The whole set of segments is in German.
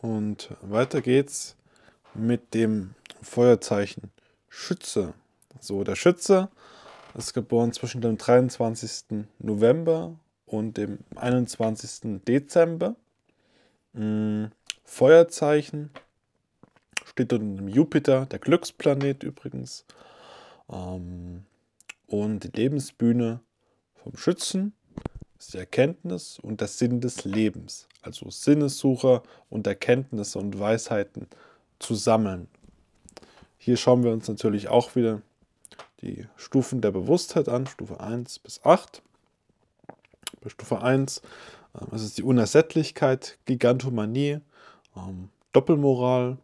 Und weiter geht's mit dem Feuerzeichen Schütze. So, der Schütze ist geboren zwischen dem 23. November und dem 21. Dezember. Hm, Feuerzeichen steht unter dem Jupiter, der Glücksplanet übrigens. Ähm, und die Lebensbühne vom Schützen ist die Erkenntnis und der Sinn des Lebens. Also Sinnessucher und Erkenntnisse und Weisheiten zu sammeln. Hier schauen wir uns natürlich auch wieder die Stufen der Bewusstheit an, Stufe 1 bis 8. Bei Stufe 1 ähm, ist es die Unersättlichkeit, Gigantomanie, ähm, Doppelmoral,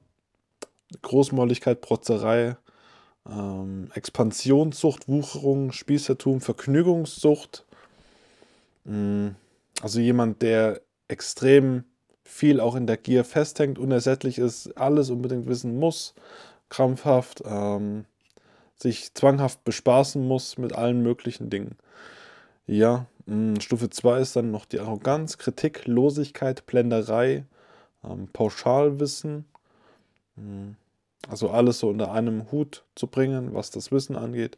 Großmäuligkeit, Protzerei, ähm, Expansionssucht, Wucherung, Spießertum, Vergnügungssucht. Mm, also jemand, der extrem viel auch in der Gier festhängt, unersättlich ist, alles unbedingt wissen muss, krampfhaft, ähm, sich zwanghaft bespaßen muss mit allen möglichen Dingen. Ja, mh, mm, Stufe 2 ist dann noch die Arroganz, Kritik, Losigkeit, Blenderei, ähm, Pauschalwissen. Mh, mm, also alles so unter einem Hut zu bringen, was das Wissen angeht.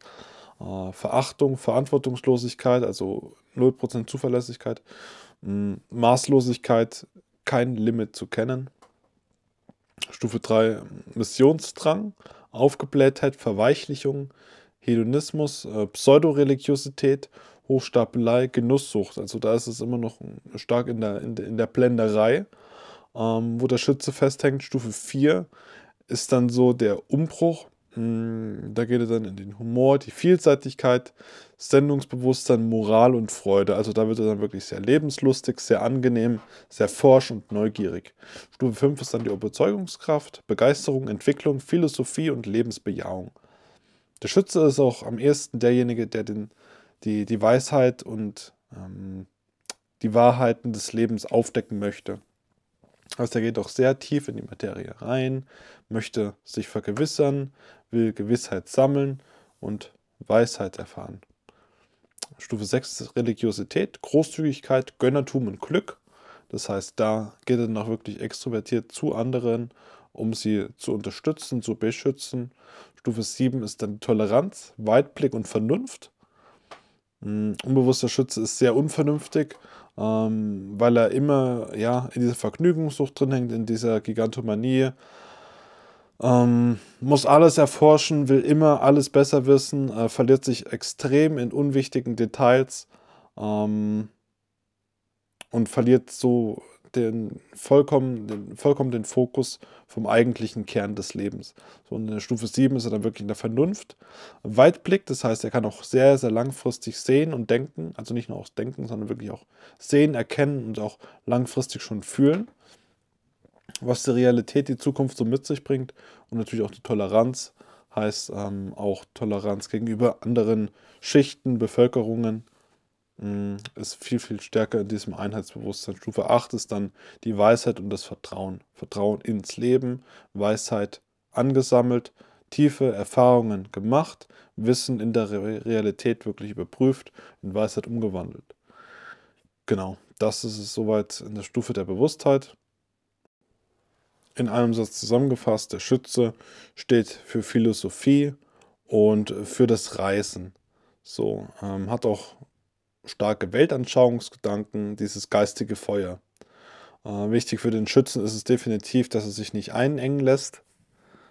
Äh, Verachtung, Verantwortungslosigkeit, also 0% Zuverlässigkeit. Mh, Maßlosigkeit, kein Limit zu kennen. Stufe 3 Missionsdrang, Aufgeblähtheit, Verweichlichung, Hedonismus, äh, Pseudoreligiosität, Hochstapelei, Genusssucht. Also da ist es immer noch stark in der, in der, in der Blenderei, ähm, wo der Schütze festhängt. Stufe 4 ist dann so der Umbruch. Hm, da geht er dann in den Humor, die Vielseitigkeit, Sendungsbewusstsein, Moral und Freude. Also da wird er dann wirklich sehr lebenslustig, sehr angenehm, sehr forsch und neugierig. Stufe 5 ist dann die Überzeugungskraft, Begeisterung, Entwicklung, Philosophie und Lebensbejahung. Der Schütze ist auch am ehesten derjenige, der den, die, die Weisheit und ähm, die Wahrheiten des Lebens aufdecken möchte. Also er geht auch sehr tief in die Materie rein, möchte sich vergewissern, will Gewissheit sammeln und Weisheit erfahren. Stufe 6 ist Religiosität, Großzügigkeit, Gönnertum und Glück. Das heißt, da geht er noch wirklich extrovertiert zu anderen, um sie zu unterstützen, zu beschützen. Stufe 7 ist dann Toleranz, Weitblick und Vernunft. Hm, unbewusster Schütze ist sehr unvernünftig ähm, weil er immer ja, in dieser Vergnügungssucht drin hängt, in dieser Gigantomanie. Ähm, muss alles erforschen, will immer alles besser wissen, äh, verliert sich extrem in unwichtigen Details ähm, und verliert so den vollkommen, den, vollkommen den Fokus vom eigentlichen Kern des Lebens. So in der Stufe 7 ist er dann wirklich in der Vernunft. Weitblick, das heißt, er kann auch sehr, sehr langfristig sehen und denken, also nicht nur auch denken, sondern wirklich auch sehen, erkennen und auch langfristig schon fühlen, was die Realität, die Zukunft so mit sich bringt und natürlich auch die Toleranz, heißt ähm, auch Toleranz gegenüber anderen Schichten, Bevölkerungen ist viel, viel stärker in diesem Einheitsbewusstsein. Stufe 8 ist dann die Weisheit und das Vertrauen. Vertrauen ins Leben, Weisheit angesammelt, tiefe Erfahrungen gemacht, Wissen in der Realität wirklich überprüft, in Weisheit umgewandelt. Genau, das ist es soweit in der Stufe der Bewusstheit. In einem Satz zusammengefasst, der Schütze steht für Philosophie und für das Reisen. So, ähm, hat auch starke Weltanschauungsgedanken, dieses geistige Feuer. Äh, wichtig für den Schützen ist es definitiv, dass er sich nicht einengen lässt.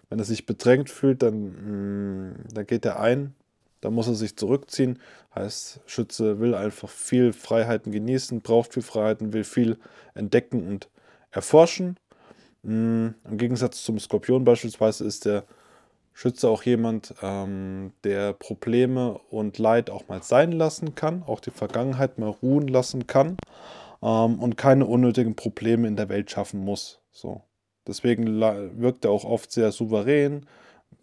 Wenn er sich bedrängt fühlt, dann, mh, mm, dann geht er ein, dann muss er sich zurückziehen. Heißt, Schütze will einfach viel Freiheiten genießen, braucht viel Freiheiten, will viel entdecken und erforschen. Mh, mm, Im Gegensatz zum Skorpion beispielsweise ist der Schütze auch jemand, ähm, der Probleme und Leid auch mal sein lassen kann, auch die Vergangenheit mal ruhen lassen kann ähm, und keine unnötigen Probleme in der Welt schaffen muss. So. Deswegen wirkt er auch oft sehr souverän,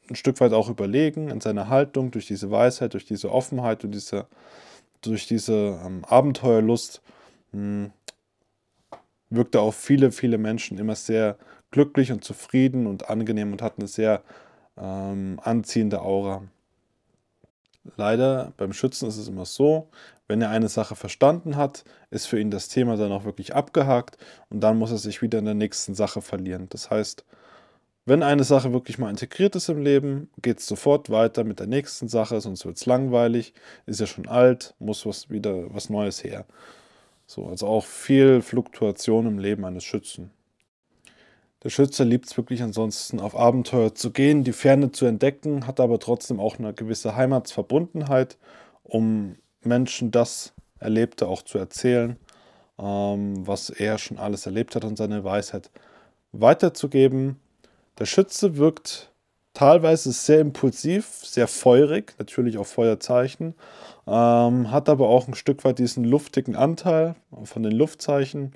ein Stück weit auch überlegen in seiner Haltung, durch diese Weisheit, durch diese Offenheit und diese, durch diese ähm, Abenteuerlust mh, hm, wirkt er auf viele, viele Menschen immer sehr glücklich und zufrieden und angenehm und hat eine sehr ähm, anziehende Aura. leider beim Schützen ist es immer so, wenn er eine Sache verstanden hat, ist für ihn das Thema dann auch wirklich abgehakt und dann muss er sich wieder in der nächsten Sache verlieren. Das heißt, wenn eine Sache wirklich mal integriert ist im Leben, geht es sofort weiter mit der nächsten Sache, sonst wird es langweilig, ist ja schon alt, muss was wieder was Neues her. So, also auch viel Fluktuation im Leben eines Schützen. Der Schütze liebt es wirklich ansonsten auf Abenteuer zu gehen, die Ferne zu entdecken, hat aber trotzdem auch eine gewisse Heimatsverbundenheit, um Menschen das Erlebte auch zu erzählen, ähm, was er schon alles erlebt hat und seine Weisheit weiterzugeben. Der Schütze wirkt teilweise sehr impulsiv, sehr feurig, natürlich auch Feuerzeichen, ähm, hat aber auch ein Stück weit diesen luftigen Anteil von den Luftzeichen.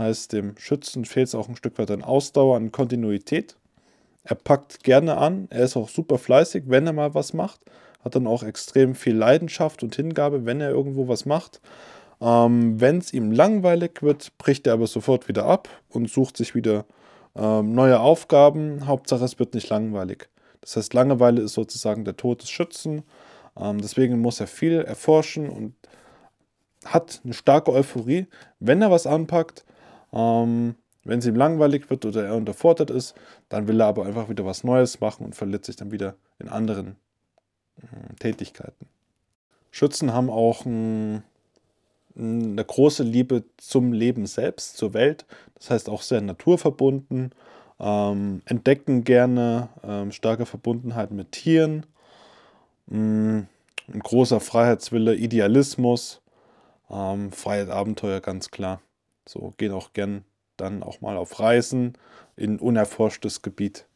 Heißt, dem Schützen fehlt es auch ein Stück weit an Ausdauer, an Kontinuität. Er packt gerne an, er ist auch super fleißig, wenn er mal was macht hat dann auch extrem viel Leidenschaft und Hingabe, wenn er irgendwo was macht. Ähm, wenn es ihm langweilig wird, bricht er aber sofort wieder ab und sucht sich wieder ähm, neue Aufgaben. Hauptsache, es wird nicht langweilig. Das heißt, Langeweile ist sozusagen der Tod des Schützen. Ähm, deswegen muss er viel erforschen und hat eine starke Euphorie, wenn er was anpackt. Ähm, wenn es ihm langweilig wird oder er unterfordert ist, dann will er aber einfach wieder was Neues machen und verliert sich dann wieder in anderen Tätigkeiten. Schützen haben auch ein, eine große Liebe zum Leben selbst, zur Welt. Das heißt auch sehr naturverbunden, ähm, entdecken gerne ähm, starke Verbundenheit mit Tieren, ähm, ein großer Freiheitswille, Idealismus, ähm, Freiheit, Abenteuer, ganz klar. So gehen auch gern dann auch mal auf Reisen in unerforschtes Gebiet.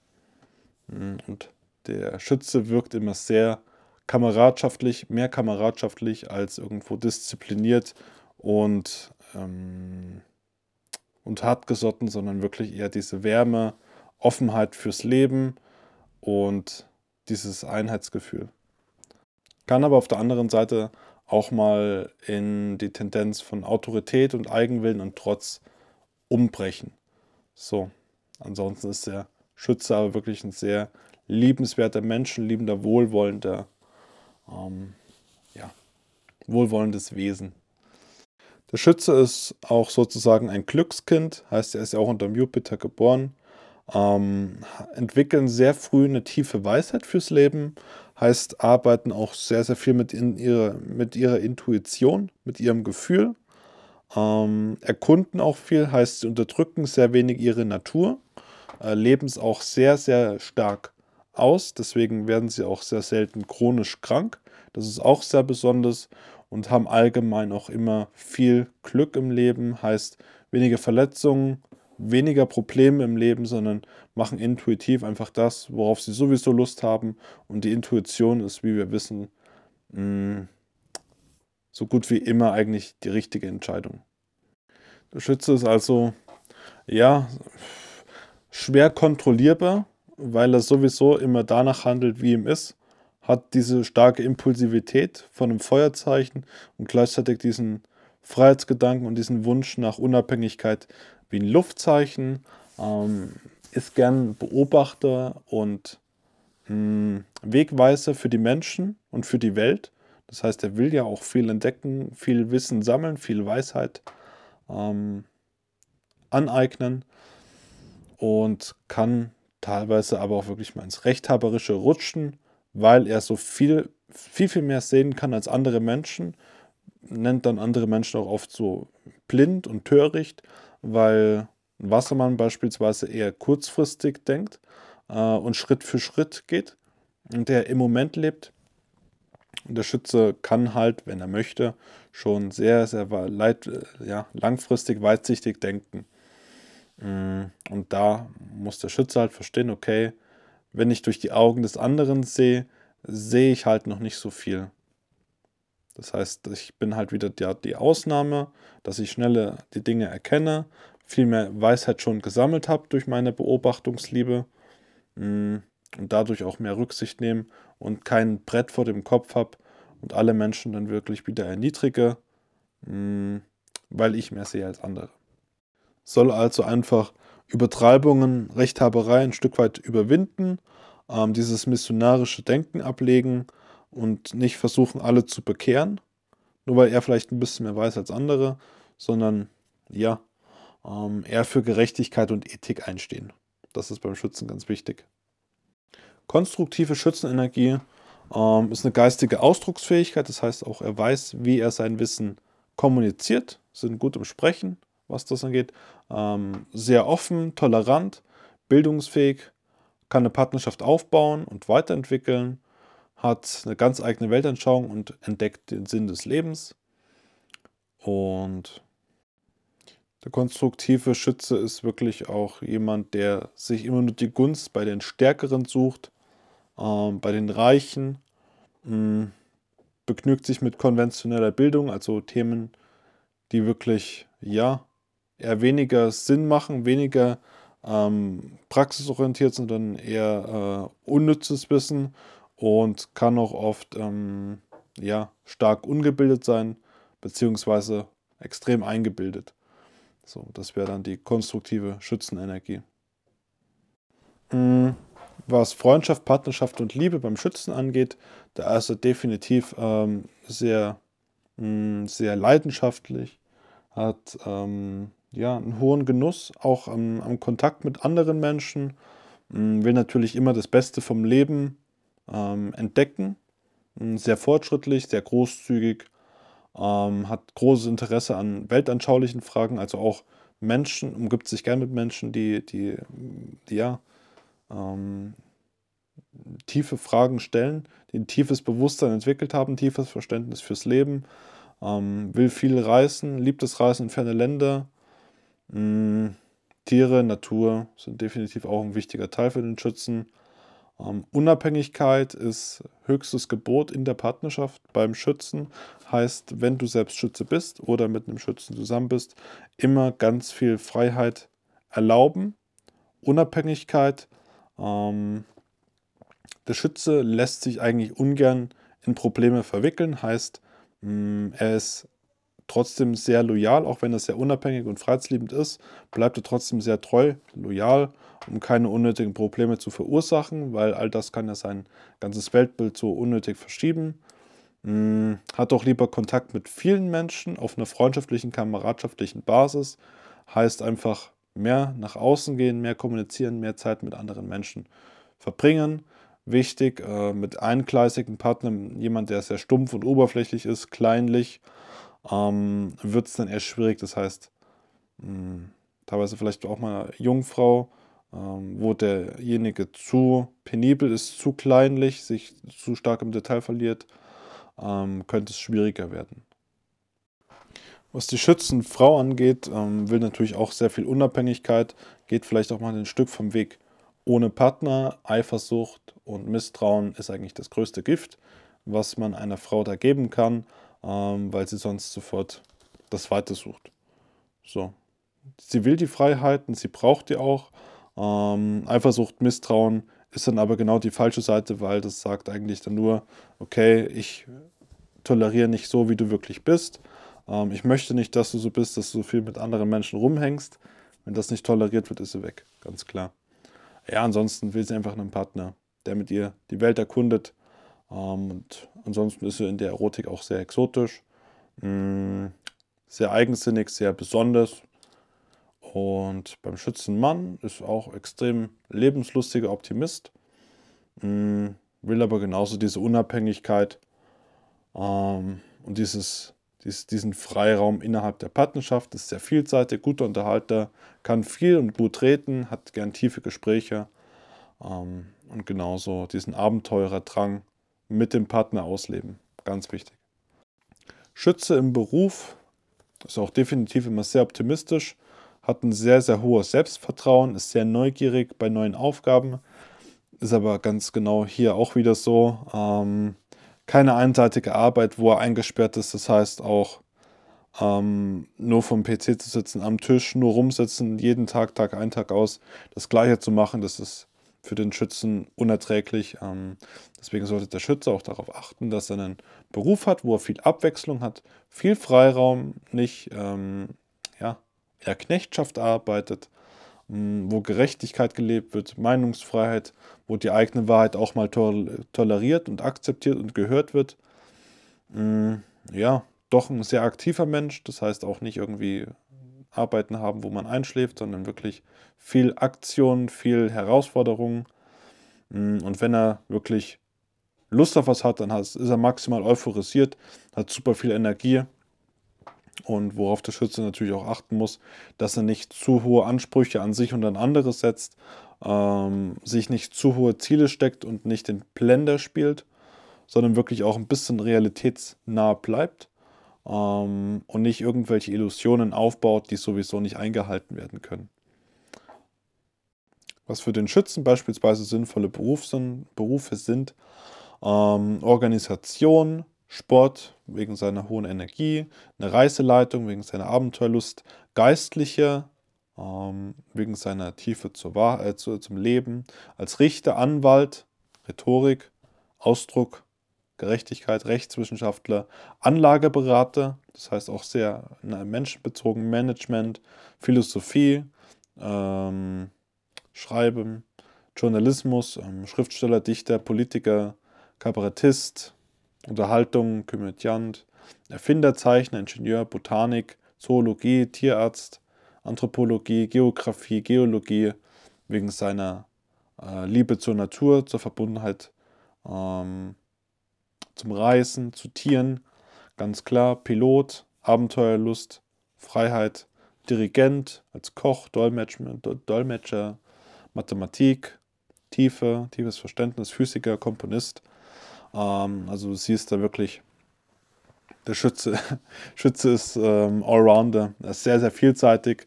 Und der Schütze wirkt immer sehr kameradschaftlich, mehr kameradschaftlich als irgendwo diszipliniert und, ähm, und hartgesotten, sondern wirklich eher diese Wärme, Offenheit fürs Leben und dieses Einheitsgefühl. Kann aber auf der anderen Seite auch mal in die Tendenz von Autorität und Eigenwillen und Trotz umbrechen. So, ansonsten ist der Schütze aber wirklich ein sehr liebenswerter menschenliebender, wohlwollender ähm, ja, wohlwollendes Wesen. Der Schütze ist auch sozusagen ein Glückskind, heißt er ist ja auch unter Jupiter geboren, ähm, entwickeln sehr früh eine tiefe Weisheit fürs Leben, heißt arbeiten auch sehr, sehr viel mit, in ihrer, mit ihrer Intuition, mit ihrem Gefühl, ähm, erkunden auch viel, heißt sie unterdrücken sehr wenig ihre Natur, äh, leben es auch sehr, sehr stark aus. Deswegen werden sie auch sehr selten chronisch krank. Das ist auch sehr besonders und haben allgemein auch immer viel Glück im Leben. Heißt weniger Verletzungen, weniger Probleme im Leben, sondern machen intuitiv einfach das, worauf sie sowieso Lust haben. Und die Intuition ist, wie wir wissen, mm, so gut wie immer eigentlich die richtige Entscheidung. Der Schütze ist also ja schwer kontrollierbar, weil er sowieso immer danach handelt, wie ihm ist, hat diese starke Impulsivität von einem Feuerzeichen und gleichzeitig diesen Freiheitsgedanken und diesen Wunsch nach Unabhängigkeit wie ein Luftzeichen, ähm, ist gern Beobachter und mh, hm, Wegweiser für die Menschen und für die Welt. Das heißt, er will ja auch viel entdecken, viel Wissen sammeln, viel Weisheit ähm, aneignen und kann teilweise aber auch wirklich mal ins Rechthaberische rutschen, weil er so viel, viel, viel mehr sehen kann als andere Menschen. Nennt dann andere Menschen auch oft so blind und töricht, weil ein Wassermann beispielsweise eher kurzfristig denkt äh, und Schritt für Schritt geht und der im Moment lebt. Und der Schütze kann halt, wenn er möchte, schon sehr, sehr weit, ja, langfristig, weitsichtig denken. Mm, und da muss der Schütze halt verstehen, okay, wenn ich durch die Augen des anderen sehe, sehe ich halt noch nicht so viel. Das heißt, ich bin halt wieder die, die Ausnahme, dass ich schneller die Dinge erkenne, viel mehr Weisheit schon gesammelt habe durch meine Beobachtungsliebe mm, und dadurch auch mehr Rücksicht nehme und kein Brett vor dem Kopf habe und alle Menschen dann wirklich wieder erniedrige, mm, weil ich mehr sehe als andere. Soll also einfach Übertreibungen, Rechthaberei ein Stück weit überwinden, ähm, dieses missionarische Denken ablegen und nicht versuchen, alle zu bekehren, nur weil er vielleicht ein bisschen mehr weiß als andere, sondern ja, ähm, eher für Gerechtigkeit und Ethik einstehen. Das ist beim Schützen ganz wichtig. Konstruktive Schützenenergie ähm, ist eine geistige Ausdrucksfähigkeit, das heißt auch, er weiß, wie er sein Wissen kommuniziert, sind gut im Sprechen, was das angeht, ähm, sehr offen, tolerant, bildungsfähig, kann eine Partnerschaft aufbauen und weiterentwickeln, hat eine ganz eigene Weltanschauung und entdeckt den Sinn des Lebens. Und der konstruktive Schütze ist wirklich auch jemand, der sich immer nur die Gunst bei den Stärkeren sucht, äh, bei den Reichen, mh, mm, begnügt sich mit konventioneller Bildung, also Themen, die wirklich, ja, eher weniger Sinn machen, weniger ähm, praxisorientiert, sondern eher äh, unnützes Wissen und kann auch oft ähm, ja, stark ungebildet sein, beziehungsweise extrem eingebildet. So, das wäre dann die konstruktive Schützenenergie. Mhm. Was Freundschaft, Partnerschaft und Liebe beim Schützen angeht, da ist er definitiv ähm, sehr, mh, mm, sehr leidenschaftlich, hat ähm, ja, einen hohen Genuss, auch am, am Kontakt mit anderen Menschen, mh, mm, will natürlich immer das Beste vom Leben ähm, entdecken, sehr fortschrittlich, sehr großzügig, ähm, hat großes Interesse an weltanschaulichen Fragen, also auch Menschen, umgibt sich gern mit Menschen, die, die, die ja, ähm, tiefe Fragen stellen, die ein tiefes Bewusstsein entwickelt haben, tiefes Verständnis fürs Leben, ähm, will viel reisen, liebt das Reisen in ferne Länder. Mh, mm, Tiere, Natur sind definitiv auch ein wichtiger Teil für den Schützen. Ähm, Unabhängigkeit ist höchstes Gebot in der Partnerschaft beim Schützen. Heißt, wenn du selbst Schütze bist oder mit einem Schützen zusammen bist, immer ganz viel Freiheit erlauben. Unabhängigkeit. Ähm, der Schütze lässt sich eigentlich ungern in Probleme verwickeln. Heißt, mh, mm, er ist trotzdem sehr loyal, auch wenn er sehr unabhängig und freiheitsliebend ist, bleibt er trotzdem sehr treu, loyal, um keine unnötigen Probleme zu verursachen, weil all das kann ja sein ganzes Weltbild so unnötig verschieben. Hm, hat auch lieber Kontakt mit vielen Menschen auf einer freundschaftlichen, kameradschaftlichen Basis. Heißt einfach mehr nach außen gehen, mehr kommunizieren, mehr Zeit mit anderen Menschen verbringen. Wichtig, äh, mit eingleisigen Partnern, jemand, der sehr stumpf und oberflächlich ist, kleinlich, ähm, wird es dann eher schwierig. Das heißt, mh, hm, teilweise vielleicht auch mal Jungfrau, ähm, wo derjenige zu penibel ist, zu kleinlich, sich zu stark im Detail verliert, ähm, könnte es schwieriger werden. Was die Schützenfrau angeht, ähm, will natürlich auch sehr viel Unabhängigkeit, geht vielleicht auch mal ein Stück vom Weg ohne Partner. Eifersucht und Misstrauen ist eigentlich das größte Gift, was man einer Frau da geben kann ähm, weil sie sonst sofort das Weite sucht. So. Sie will die Freiheiten, sie braucht die auch. Ähm, Eifersucht, Misstrauen ist dann aber genau die falsche Seite, weil das sagt eigentlich dann nur, okay, ich toleriere nicht so, wie du wirklich bist. Ähm, ich möchte nicht, dass du so bist, dass du so viel mit anderen Menschen rumhängst. Wenn das nicht toleriert wird, ist sie weg, ganz klar. Ja, ansonsten will sie einfach einen Partner, der mit ihr die Welt erkundet, und ansonsten ist sie in der Erotik auch sehr exotisch, mm, sehr eigensinnig, sehr besonders. Und beim Schützenmann ist auch extrem lebenslustiger Optimist, mm, will aber genauso diese Unabhängigkeit ähm, und dieses, dies, diesen Freiraum innerhalb der Partnerschaft, ist sehr vielseitig, guter Unterhalter, kann viel und gut reden, hat gern tiefe Gespräche ähm, und genauso diesen Abenteurerdrang mit dem Partner ausleben. Ganz wichtig. Schütze im Beruf ist auch definitiv immer sehr optimistisch, hat ein sehr, sehr hohes Selbstvertrauen, ist sehr neugierig bei neuen Aufgaben, ist aber ganz genau hier auch wieder so. Ähm, keine einseitige Arbeit, wo er eingesperrt ist, das heißt auch ähm, nur vom PC zu sitzen, am Tisch, nur rumsitzen, jeden Tag, Tag ein, Tag aus, das Gleiche zu machen, das ist für den Schützen unerträglich. Ähm, deswegen sollte der Schütze auch darauf achten, dass er einen Beruf hat, wo er viel Abwechslung hat, viel Freiraum, nicht ähm, ja, eher Knechtschaft arbeitet wo Gerechtigkeit gelebt wird, Meinungsfreiheit, wo die eigene Wahrheit auch mal toleriert und akzeptiert und gehört wird. Ja, doch ein sehr aktiver Mensch, das heißt auch nicht irgendwie Arbeiten haben, wo man einschläft, sondern wirklich viel Aktion, viel Herausforderungen. Und wenn er wirklich Lust auf was hat, dann ist er maximal euphorisiert, hat super viel Energie. Und worauf der Schütze natürlich auch achten muss, dass er nicht zu hohe Ansprüche an sich und an andere setzt, ähm, sich nicht zu hohe Ziele steckt und nicht den Blender spielt, sondern wirklich auch ein bisschen realitätsnah bleibt ähm, und nicht irgendwelche Illusionen aufbaut, die sowieso nicht eingehalten werden können. Was für den Schützen beispielsweise sinnvolle Berufe sind, ähm, Organisation, Sport wegen seiner hohen Energie, eine Reiseleitung wegen seiner Abenteuerlust, Geistliche ähm, wegen seiner Tiefe zur Wahr äh, zu, zum Leben, als Richter, Anwalt, Rhetorik, Ausdruck, Gerechtigkeit, Rechtswissenschaftler, Anlageberater, das heißt auch sehr menschenbezogen Management, Philosophie, ähm, Schreiben, Journalismus, ähm, Schriftsteller, Dichter, Politiker, Kabarettist, Unterhaltung, Komödiant, Erfinder, Zeichner, Ingenieur, Botanik, Zoologie, Tierarzt, Anthropologie, Geographie, Geologie, wegen seiner äh, Liebe zur Natur, zur Verbundenheit ähm, zum Reisen, zu Tieren, ganz klar, Pilot, Abenteuerlust, Freiheit, Dirigent, als Koch, Dolmetscher, Mathematik, Tiefe, tiefes Verständnis, Physiker, Komponist. Ähm, also du siehst da wirklich, der Schütze, Schütze ist ähm, Allrounder, er ist sehr, sehr vielseitig,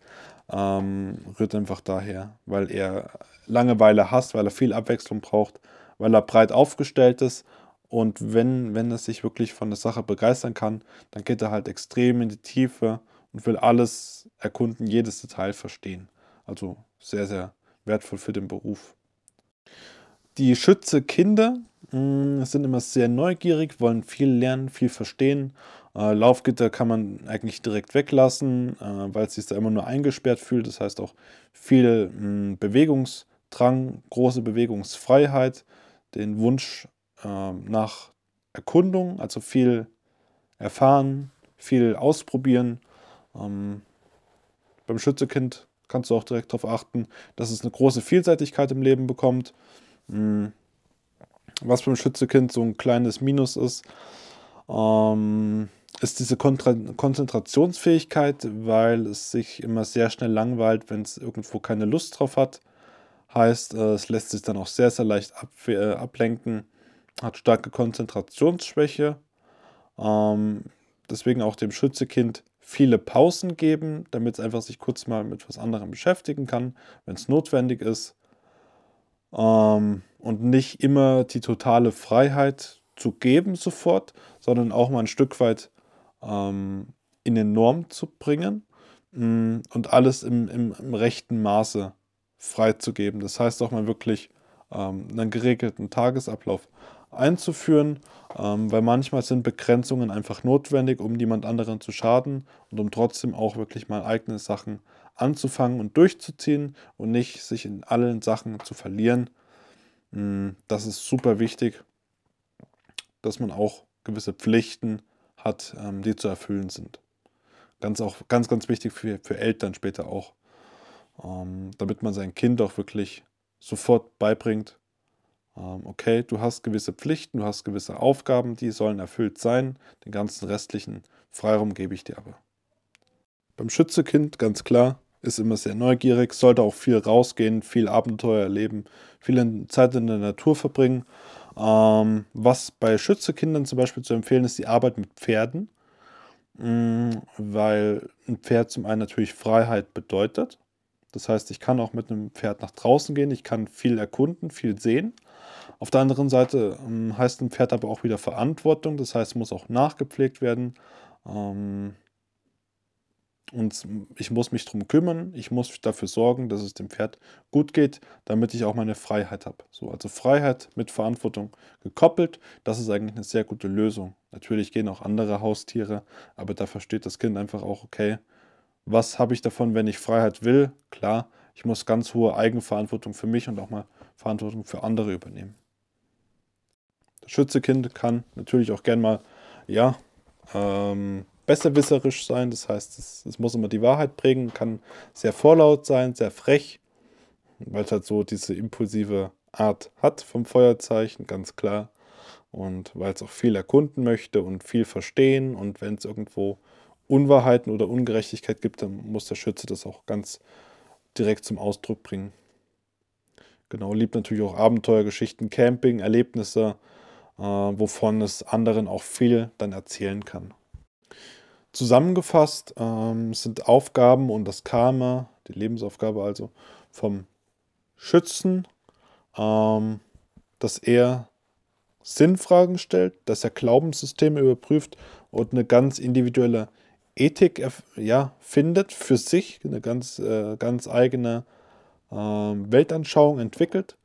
ähm, rührt einfach daher, weil er Langeweile hasst, weil er viel Abwechslung braucht, weil er breit aufgestellt ist und wenn, wenn er sich wirklich von der Sache begeistern kann, dann geht er halt extrem in die Tiefe und will alles erkunden, jedes Detail verstehen. Also sehr, sehr wertvoll für den Beruf. Die Schütze Kinder mh, mm, sind immer sehr neugierig, wollen viel lernen, viel verstehen. Äh, Laufgitter kann man eigentlich direkt weglassen, äh, weil es sich da immer nur eingesperrt fühlt. Das heißt auch viel mh, mm, Bewegungsdrang, große Bewegungsfreiheit, den Wunsch äh, nach Erkundung, also viel erfahren, viel ausprobieren. Ähm, beim Schützekind kannst du auch direkt darauf achten, dass es eine große Vielseitigkeit im Leben bekommt. Mhm. Was beim Schützekind so ein kleines Minus ist, ähm, ist diese Kontra Konzentrationsfähigkeit, weil es sich immer sehr schnell langweilt, wenn es irgendwo keine Lust drauf hat. Heißt, äh, es lässt sich dann auch sehr, sehr leicht ab äh, ablenken hat starke Konzentrationsschwäche. Ähm, deswegen auch dem Schützekind viele Pausen geben, damit es einfach sich kurz mal mit was anderem beschäftigen kann, wenn es notwendig ist. Ähm, und nicht immer die totale Freiheit zu geben sofort, sondern auch mal ein Stück weit ähm, in den Norm zu bringen mh, mm, und alles im, im, im, rechten Maße freizugeben. Das heißt auch mal wirklich ähm, einen geregelten Tagesablauf einzuführen, ähm, weil manchmal sind Begrenzungen einfach notwendig, um niemand anderen zu schaden und um trotzdem auch wirklich mal eigene Sachen anzufangen und durchzuziehen und nicht sich in allen Sachen zu verlieren. Mm, das ist super wichtig, dass man auch gewisse Pflichten hat, ähm, die zu erfüllen sind. Ganz, auch, ganz, ganz wichtig für, für Eltern später auch, ähm, damit man sein Kind auch wirklich sofort beibringt, okay, du hast gewisse Pflichten, du hast gewisse Aufgaben, die sollen erfüllt sein. Den ganzen restlichen Freiraum gebe ich dir aber. Beim Schützekind, ganz klar, ist immer sehr neugierig, sollte auch viel rausgehen, viel Abenteuer erleben, viel Zeit in der Natur verbringen. Ähm, was bei Schützekindern zum Beispiel zu empfehlen ist, die Arbeit mit Pferden, mm, weil ein Pferd zum einen natürlich Freiheit bedeutet. Das heißt, ich kann auch mit einem Pferd nach draußen gehen, ich kann viel erkunden, viel sehen. Auf der anderen Seite ähm, heißt ein Pferd aber auch wieder Verantwortung, das heißt, es muss auch nachgepflegt werden. Ähm, und ich muss mich darum kümmern, ich muss dafür sorgen, dass es dem Pferd gut geht, damit ich auch meine Freiheit habe. So, also Freiheit mit Verantwortung gekoppelt, das ist eigentlich eine sehr gute Lösung. Natürlich gehen auch andere Haustiere, aber da versteht das Kind einfach auch, okay, was habe ich davon, wenn ich Freiheit will? Klar, ich muss ganz hohe Eigenverantwortung für mich und auch mal Verantwortung für andere übernehmen. Schützekind kann natürlich auch gern mal, ja, ähm, besserwisserisch sein. Das heißt, es, es, muss immer die Wahrheit prägen, kann sehr vorlaut sein, sehr frech, weil es halt so diese impulsive Art hat vom Feuerzeichen, ganz klar. Und weil es auch viel erkunden möchte und viel verstehen. Und wenn es irgendwo Unwahrheiten oder Ungerechtigkeit gibt, dann muss der Schütze das auch ganz direkt zum Ausdruck bringen. Genau, liebt natürlich auch Abenteuergeschichten, Camping, Erlebnisse, wovon es anderen auch viel dann erzählen kann. Zusammengefasst ähm, sind Aufgaben und das Karma, die Lebensaufgabe also vom Schützen, ähm, dass er Sinnfragen stellt, dass er Glaubenssysteme überprüft und eine ganz individuelle Ethik ja, findet für sich, eine ganz, äh, ganz eigene äh, Weltanschauung entwickelt.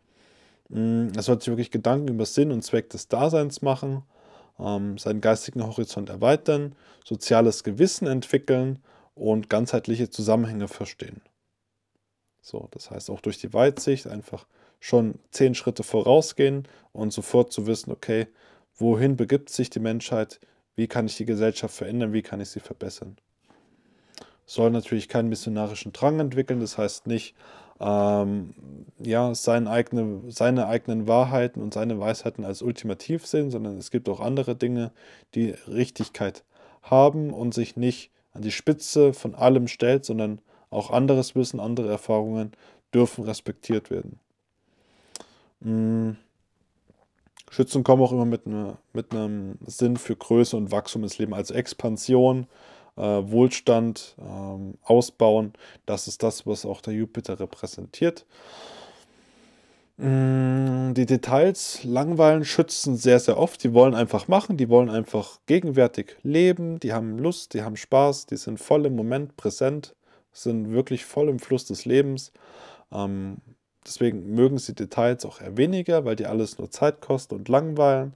Mm, er sollte sich wirklich Gedanken über Sinn und Zweck des Daseins machen, ähm, seinen geistigen Horizont erweitern, soziales Gewissen entwickeln und ganzheitliche Zusammenhänge verstehen. So, das heißt auch durch die Weitsicht einfach schon zehn Schritte vorausgehen und sofort zu wissen, okay, wohin begibt sich die Menschheit, wie kann ich die Gesellschaft verändern, wie kann ich sie verbessern. Soll natürlich keinen missionarischen Drang entwickeln, das heißt nicht, ähm, ja, seine, eigene, seine eigenen Wahrheiten und seine Weisheiten als ultimativ sehen, sondern es gibt auch andere Dinge, die Richtigkeit haben und sich nicht an die Spitze von allem stellt, sondern auch anderes Wissen, andere Erfahrungen dürfen respektiert werden. Mm. Schützen kommen auch immer mit, ne, mit einem Sinn für Größe und Wachstum ins Leben, also Expansion, äh, Wohlstand, ähm, Ausbauen. Das ist das, was auch der Jupiter repräsentiert. Mm, die Details langweilen Schützen sehr, sehr oft. Die wollen einfach machen, die wollen einfach gegenwärtig leben, die haben Lust, die haben Spaß, die sind voll im Moment präsent, sind wirklich voll im Fluss des Lebens. Ähm, deswegen mögen sie Details auch eher weniger, weil die alles nur Zeit kosten und langweilen.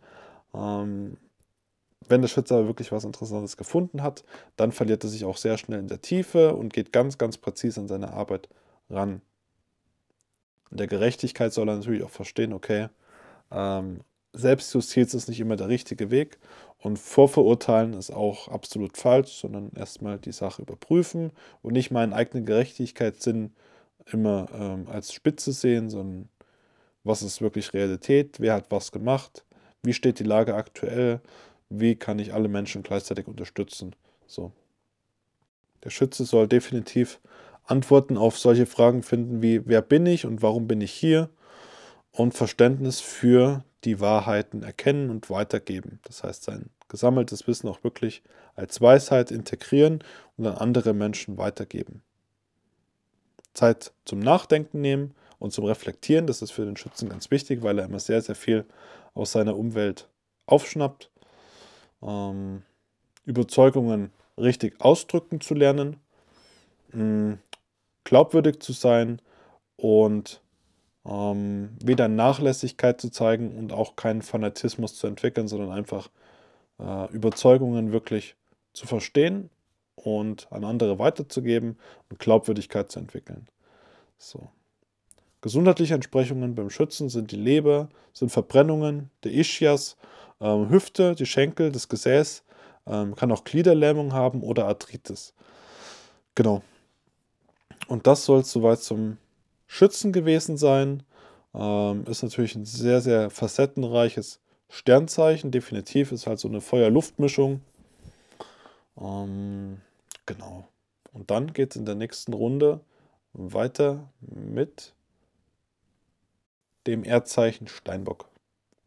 Ähm, wenn der Schütze aber wirklich was Interessantes gefunden hat, dann verliert er sich auch sehr schnell in der Tiefe und geht ganz, ganz präzise an seine Arbeit ran. In der Gerechtigkeit soll er natürlich auch verstehen, okay, ähm, Selbstjustiz ist nicht immer der richtige Weg und Vorverurteilen ist auch absolut falsch, sondern erstmal die Sache überprüfen und nicht meinen eigenen Gerechtigkeitssinn immer ähm, als Spitze sehen, sondern was ist wirklich Realität, wer hat was gemacht, wie steht die Lage aktuell, wie kann ich alle Menschen gleichzeitig unterstützen. So. Der Schütze soll definitiv Antworten auf solche Fragen finden wie wer bin ich und warum bin ich hier und Verständnis für die Wahrheiten erkennen und weitergeben. Das heißt, sein gesammeltes Wissen auch wirklich als Weisheit integrieren und an andere Menschen weitergeben. Zeit zum Nachdenken nehmen und zum Reflektieren. Das ist für den Schützen ganz wichtig, weil er immer sehr, sehr viel aus seiner Umwelt aufschnappt. Ähm, Überzeugungen richtig ausdrücken zu lernen, mh, mm, glaubwürdig zu sein und ähm, weder Nachlässigkeit zu zeigen und auch keinen Fanatismus zu entwickeln, sondern einfach äh, Überzeugungen wirklich zu verstehen und an andere weiterzugeben und Glaubwürdigkeit zu entwickeln. So. Gesundheitliche Entsprechungen beim Schützen sind die Leber, sind Verbrennungen, der Ischias, ähm, Hüfte, die Schenkel, das Gesäß, ähm, kann auch Gliederlähmung haben oder Arthritis. Genau. Und das soll es soweit zum Schützen gewesen sein. Ähm, ist natürlich ein sehr, sehr facettenreiches Sternzeichen. Definitiv ist halt so eine Feuer-Luft-Mischung. Ähm, genau. Und dann geht es in der nächsten Runde weiter mit dem Erdzeichen Steinbock.